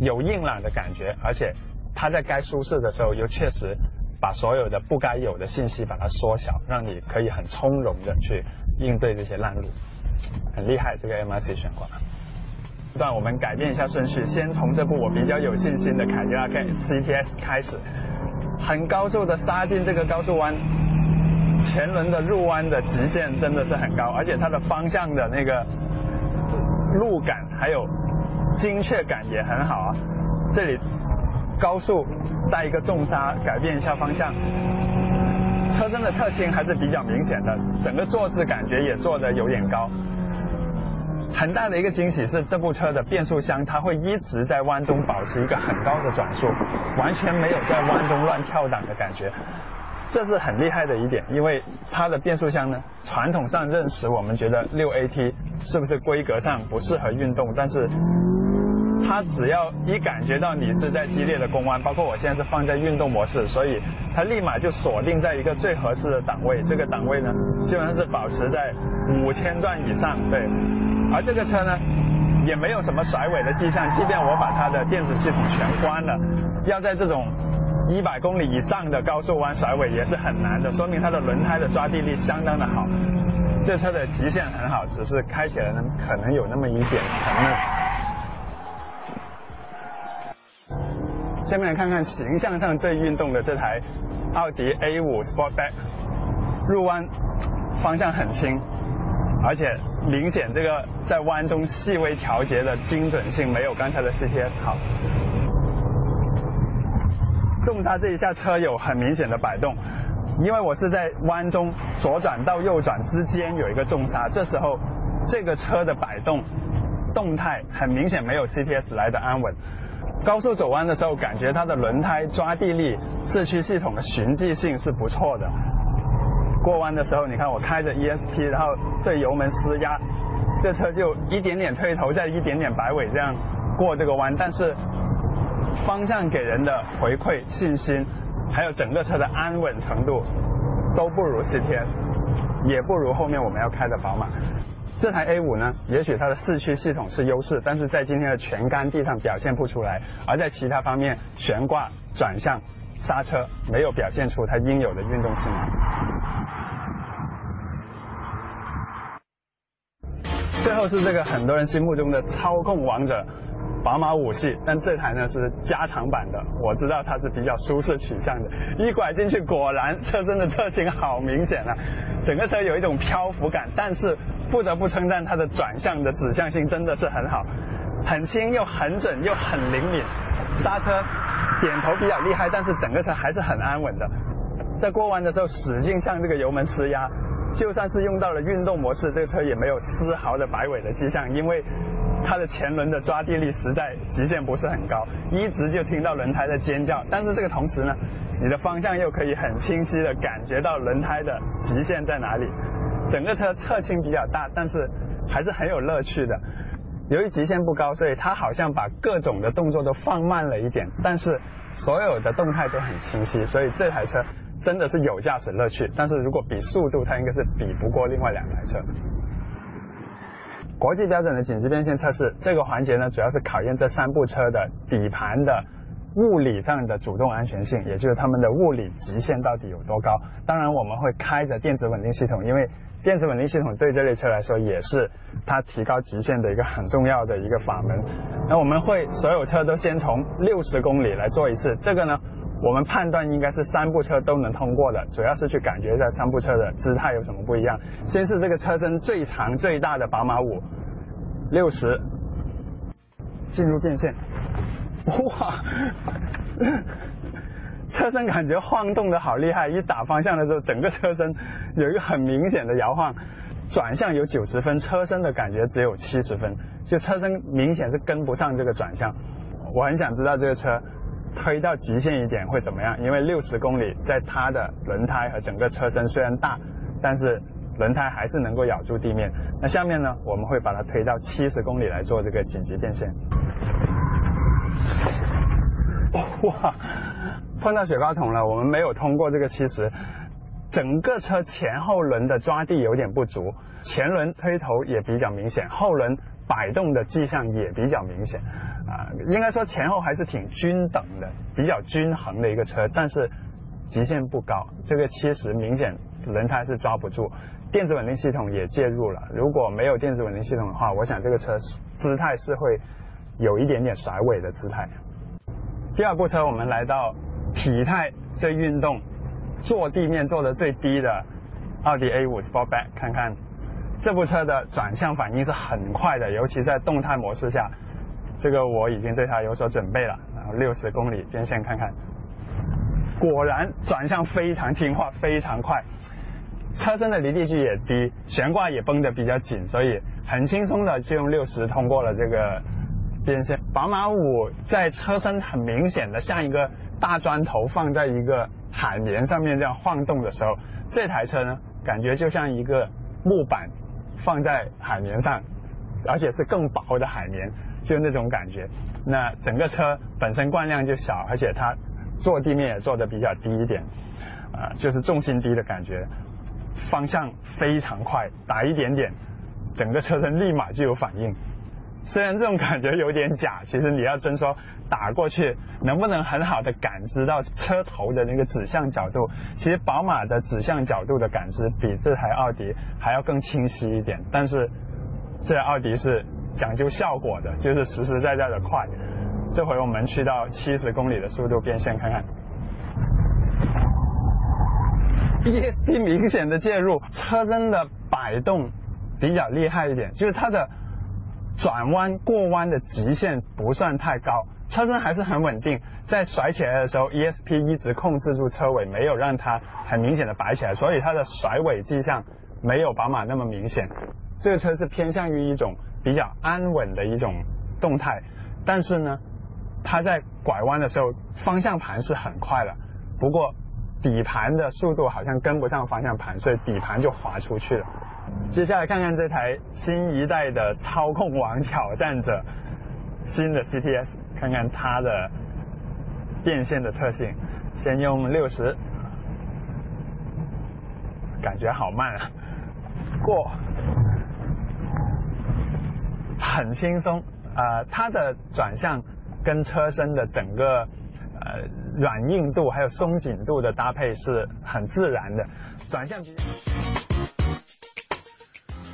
有硬朗的感觉，而且它在该舒适的时候又确实把所有的不该有的信息把它缩小，让你可以很从容的去应对这些烂路，很厉害这个 MRC 悬挂。段我们改变一下顺序，先从这部我比较有信心的凯迪拉克 CTS 开始，很高速的杀进这个高速弯。前轮的入弯的极限真的是很高，而且它的方向的那个路感还有精确感也很好啊。这里高速带一个重刹，改变一下方向，车身的侧倾还是比较明显的，整个坐姿感觉也坐的有点高。很大的一个惊喜是这部车的变速箱，它会一直在弯中保持一个很高的转速，完全没有在弯中乱跳档的感觉。这是很厉害的一点，因为它的变速箱呢，传统上认识我们觉得六 AT 是不是规格上不适合运动？但是它只要一感觉到你是在激烈的攻弯，包括我现在是放在运动模式，所以它立马就锁定在一个最合适的档位。这个档位呢，基本上是保持在五千转以上。对，而这个车呢，也没有什么甩尾的迹象，即便我把它的电子系统全关了，要在这种。一百公里以上的高速弯甩尾也是很难的，说明它的轮胎的抓地力相当的好。这车的极限很好，只是开起来呢可能有那么一点沉闷。下面来看看形象上最运动的这台奥迪 A5 Sportback，入弯方向很轻，而且明显这个在弯中细微调节的精准性没有刚才的 CTS 好。重刹这一下车有很明显的摆动，因为我是在弯中左转到右转之间有一个重刹，这时候这个车的摆动动态很明显没有 CTS 来的安稳。高速走弯的时候，感觉它的轮胎抓地力、四驱系统的循迹性是不错的。过弯的时候，你看我开着 ESP，然后对油门施压，这车就一点点推头，再一点点摆尾这样过这个弯，但是。方向给人的回馈信心，还有整个车的安稳程度，都不如 CTS，也不如后面我们要开的宝马。这台 A5 呢，也许它的四驱系统是优势，但是在今天的全干地上表现不出来，而在其他方面，悬挂、转向、刹车没有表现出它应有的运动性能。最后是这个很多人心目中的操控王者。宝马五系，但这台呢是加长版的，我知道它是比较舒适取向的。一拐进去，果然车身的侧倾好明显啊，整个车有一种漂浮感。但是不得不称赞它的转向的指向性真的是很好，很轻又很准又很灵敏，刹车点头比较厉害，但是整个车还是很安稳的。在过弯的时候使劲向这个油门施压，就算是用到了运动模式，这个车也没有丝毫的摆尾的迹象，因为。它的前轮的抓地力实在极限不是很高，一直就听到轮胎在尖叫。但是这个同时呢，你的方向又可以很清晰的感觉到轮胎的极限在哪里。整个车侧倾比较大，但是还是很有乐趣的。由于极限不高，所以它好像把各种的动作都放慢了一点，但是所有的动态都很清晰。所以这台车真的是有驾驶乐趣。但是如果比速度，它应该是比不过另外两台车。国际标准的紧急变线测试这个环节呢，主要是考验这三部车的底盘的物理上的主动安全性，也就是它们的物理极限到底有多高。当然，我们会开着电子稳定系统，因为电子稳定系统对这类车来说也是它提高极限的一个很重要的一个法门。那我们会所有车都先从六十公里来做一次，这个呢，我们判断应该是三部车都能通过的，主要是去感觉一下三部车的姿态有什么不一样。先是这个车身最长最大的宝马五。六十，进入变线，哇，车身感觉晃动的好厉害，一打方向的时候，整个车身有一个很明显的摇晃。转向有九十分，车身的感觉只有七十分，就车身明显是跟不上这个转向。我很想知道这个车推到极限一点会怎么样，因为六十公里在它的轮胎和整个车身虽然大，但是轮胎还是能够咬住地面。那下面呢，我们会把它推到七十公里来做这个紧急变线。哇，碰到雪糕桶了，我们没有通过这个七十。整个车前后轮的抓地有点不足，前轮推头也比较明显，后轮摆动的迹象也比较明显，啊，应该说前后还是挺均等的，比较均衡的一个车，但是极限不高，这个七十明显轮胎是抓不住，电子稳定系统也介入了，如果没有电子稳定系统的话，我想这个车姿态是会有一点点甩尾的姿态。第二部车我们来到体态这运动。坐地面坐的最低的奥迪 A5 Sportback，看看这部车的转向反应是很快的，尤其在动态模式下，这个我已经对它有所准备了。然后六十公里边线看看，果然转向非常听话，非常快，车身的离地距也低，悬挂也绷得比较紧，所以很轻松的就用六十通过了这个变线。宝马五在车身很明显的像一个大砖头放在一个。海绵上面这样晃动的时候，这台车呢，感觉就像一个木板放在海绵上，而且是更薄的海绵，就那种感觉。那整个车本身惯量就小，而且它坐地面也坐的比较低一点，啊，就是重心低的感觉。方向非常快，打一点点，整个车身立马就有反应。虽然这种感觉有点假，其实你要真说。打过去能不能很好的感知到车头的那个指向角度？其实宝马的指向角度的感知比这台奥迪还要更清晰一点。但是这台奥迪是讲究效果的，就是实实在在的快。这回我们去到七十公里的速度变线看看，ESP 明显的介入，车身的摆动比较厉害一点，就是它的转弯过弯的极限不算太高。车身还是很稳定，在甩起来的时候，ESP 一直控制住车尾，没有让它很明显的摆起来，所以它的甩尾迹象没有宝马那么明显。这个车是偏向于一种比较安稳的一种动态，但是呢，它在拐弯的时候方向盘是很快的，不过底盘的速度好像跟不上方向盘，所以底盘就滑出去了。接下来看看这台新一代的操控王挑战者，新的 CTS。看看它的变线的特性，先用六十，感觉好慢啊，过，很轻松啊，它的转向跟车身的整个呃软硬度还有松紧度的搭配是很自然的，转向比较。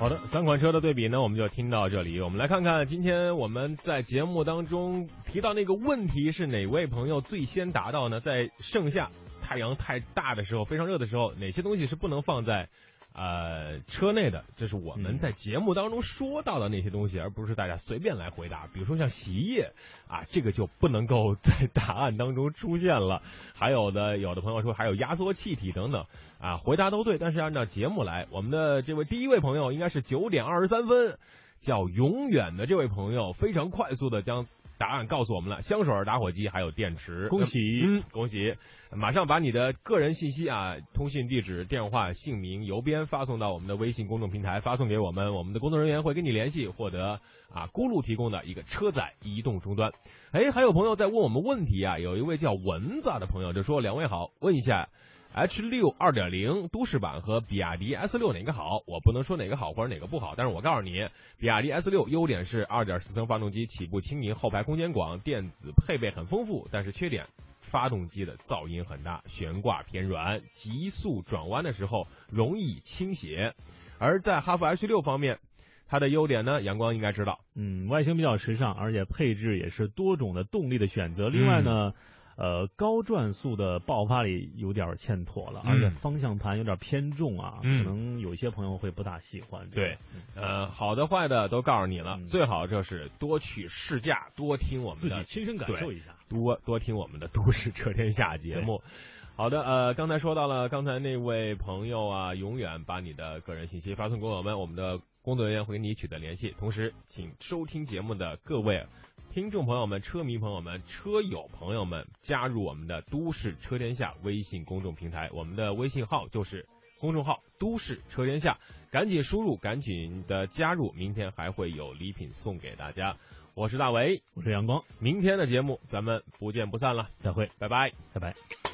好的，三款车的对比呢，我们就听到这里。我们来看看今天我们在节目当中提到那个问题是哪位朋友最先达到呢？在盛夏太阳太大的时候，非常热的时候，哪些东西是不能放在？呃，车内的，这是我们在节目当中说到的那些东西，而不是大家随便来回答。比如说像洗衣液啊，这个就不能够在答案当中出现了。还有的，有的朋友说还有压缩气体等等啊，回答都对，但是按照节目来，我们的这位第一位朋友应该是九点二十三分，叫永远的这位朋友，非常快速的将。答案告诉我们了，香水、打火机还有电池，恭喜，嗯，恭喜！马上把你的个人信息啊，通信地址、电话、姓名、邮编发送到我们的微信公众平台，发送给我们，我们的工作人员会跟你联系，获得啊咕噜提供的一个车载移动终端。哎，还有朋友在问我们问题啊，有一位叫蚊子的朋友就说：“两位好，问一下。” H 六二点零都市版和比亚迪 S 六哪个好？我不能说哪个好或者哪个不好，但是我告诉你，比亚迪 S 六优点是二点四升发动机起步轻盈，后排空间广，电子配备很丰富。但是缺点，发动机的噪音很大，悬挂偏软，急速转弯的时候容易倾斜。而在哈弗 H 六方面，它的优点呢，阳光应该知道，嗯，外形比较时尚，而且配置也是多种的动力的选择。另外呢。呃，高转速的爆发力有点欠妥了，而且方向盘有点偏重啊，可能有些朋友会不大喜欢。对，呃，好的坏的都告诉你了，最好就是多去试驾，多听我们的，自己亲身感受一下，多多听我们的《都市车天下》节目。好的，呃，刚才说到了，刚才那位朋友啊，永远把你的个人信息发送给我们，我们的工作人员会跟你取得联系。同时，请收听节目的各位听众朋友们、车迷朋友们、车友朋友们，加入我们的“都市车天下”微信公众平台，我们的微信号就是公众号“都市车天下”，赶紧输入，赶紧的加入，明天还会有礼品送给大家。我是大为，我是阳光，明天的节目咱们不见不散了，再会，拜拜，拜拜。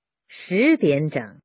十点整。